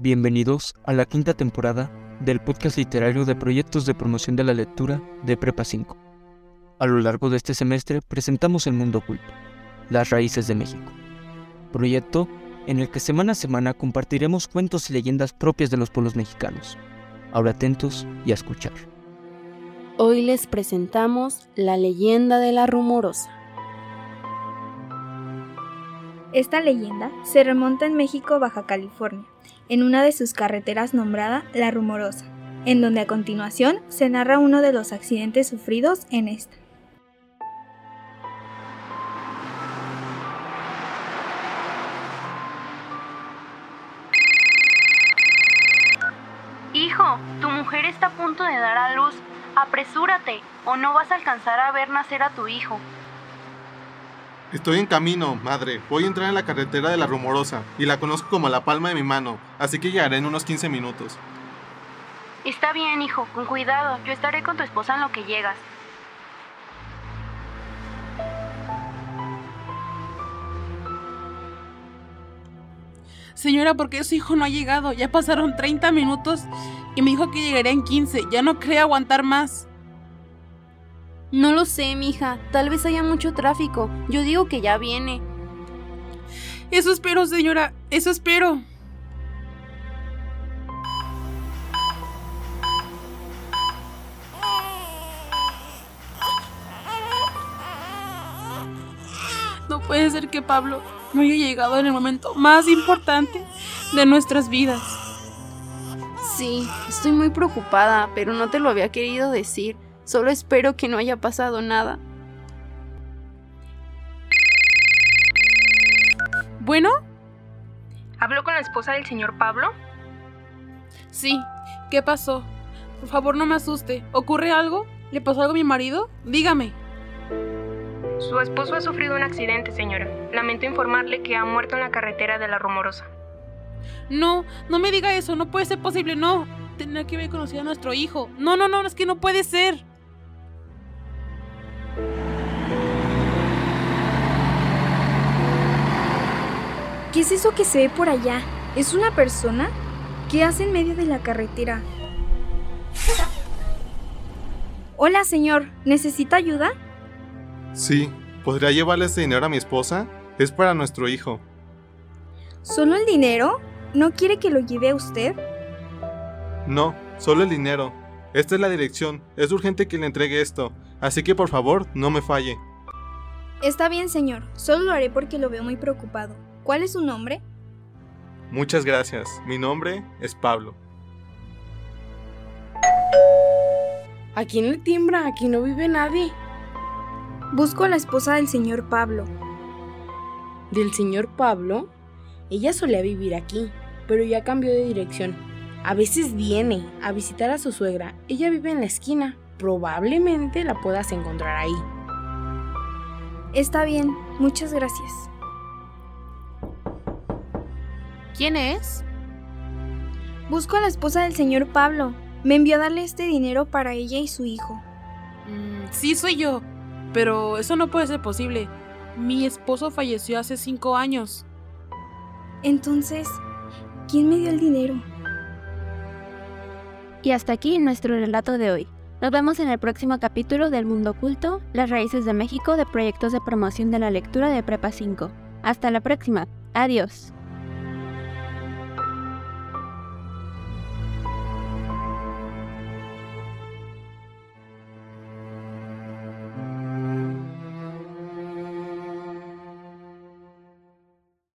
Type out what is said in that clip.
Bienvenidos a la quinta temporada del podcast literario de proyectos de promoción de la lectura de Prepa 5. A lo largo de este semestre presentamos El Mundo Oculto, Las Raíces de México, proyecto en el que semana a semana compartiremos cuentos y leyendas propias de los pueblos mexicanos. Ahora atentos y a escuchar. Hoy les presentamos la leyenda de la rumorosa. Esta leyenda se remonta en México, Baja California, en una de sus carreteras nombrada La Rumorosa, en donde a continuación se narra uno de los accidentes sufridos en esta. Hijo, tu mujer está a punto de dar a luz. Apresúrate, o no vas a alcanzar a ver nacer a tu hijo. Estoy en camino, madre. Voy a entrar en la carretera de la Rumorosa y la conozco como la palma de mi mano, así que llegaré en unos 15 minutos. Está bien, hijo, con cuidado. Yo estaré con tu esposa en lo que llegas. Señora, ¿por qué su hijo no ha llegado? Ya pasaron 30 minutos y me dijo que llegaría en 15. Ya no cree aguantar más. No lo sé, mija. Tal vez haya mucho tráfico. Yo digo que ya viene. Eso espero, señora. Eso espero. No puede ser que Pablo no haya llegado en el momento más importante de nuestras vidas. Sí, estoy muy preocupada, pero no te lo había querido decir. Solo espero que no haya pasado nada. Bueno, ¿Habló con la esposa del señor Pablo? sí. ¿Qué pasó? Por favor, no me asuste. ¿Ocurre algo? ¿Le pasó algo a mi marido? Dígame. Su esposo ha sufrido un accidente, señora. Lamento informarle que ha muerto en la carretera de la Rumorosa. No, no me diga eso. No puede ser posible. No. Tendría que haber conocido a nuestro hijo. No, no, no. Es que no puede ser. ¿Qué es eso que se ve por allá? ¿Es una persona? ¿Qué hace en medio de la carretera? Hola, señor. ¿Necesita ayuda? Sí, ¿podría llevarle ese dinero a mi esposa? Es para nuestro hijo. ¿Solo el dinero? ¿No quiere que lo lleve a usted? No, solo el dinero. Esta es la dirección. Es urgente que le entregue esto, así que por favor, no me falle. Está bien, señor. Solo lo haré porque lo veo muy preocupado. ¿Cuál es su nombre? Muchas gracias. Mi nombre es Pablo. ¿A quién le tiembra? Aquí no vive nadie. Busco a la esposa del señor Pablo. ¿Del señor Pablo? Ella solía vivir aquí, pero ya cambió de dirección. A veces viene a visitar a su suegra. Ella vive en la esquina. Probablemente la puedas encontrar ahí. Está bien. Muchas gracias. ¿Quién es? Busco a la esposa del señor Pablo. Me envió a darle este dinero para ella y su hijo. Mm, sí, soy yo. Pero eso no puede ser posible. Mi esposo falleció hace cinco años. Entonces, ¿quién me dio el dinero? Y hasta aquí nuestro relato de hoy. Nos vemos en el próximo capítulo del Mundo Oculto, Las Raíces de México de Proyectos de Promoción de la Lectura de Prepa 5. Hasta la próxima. Adiós.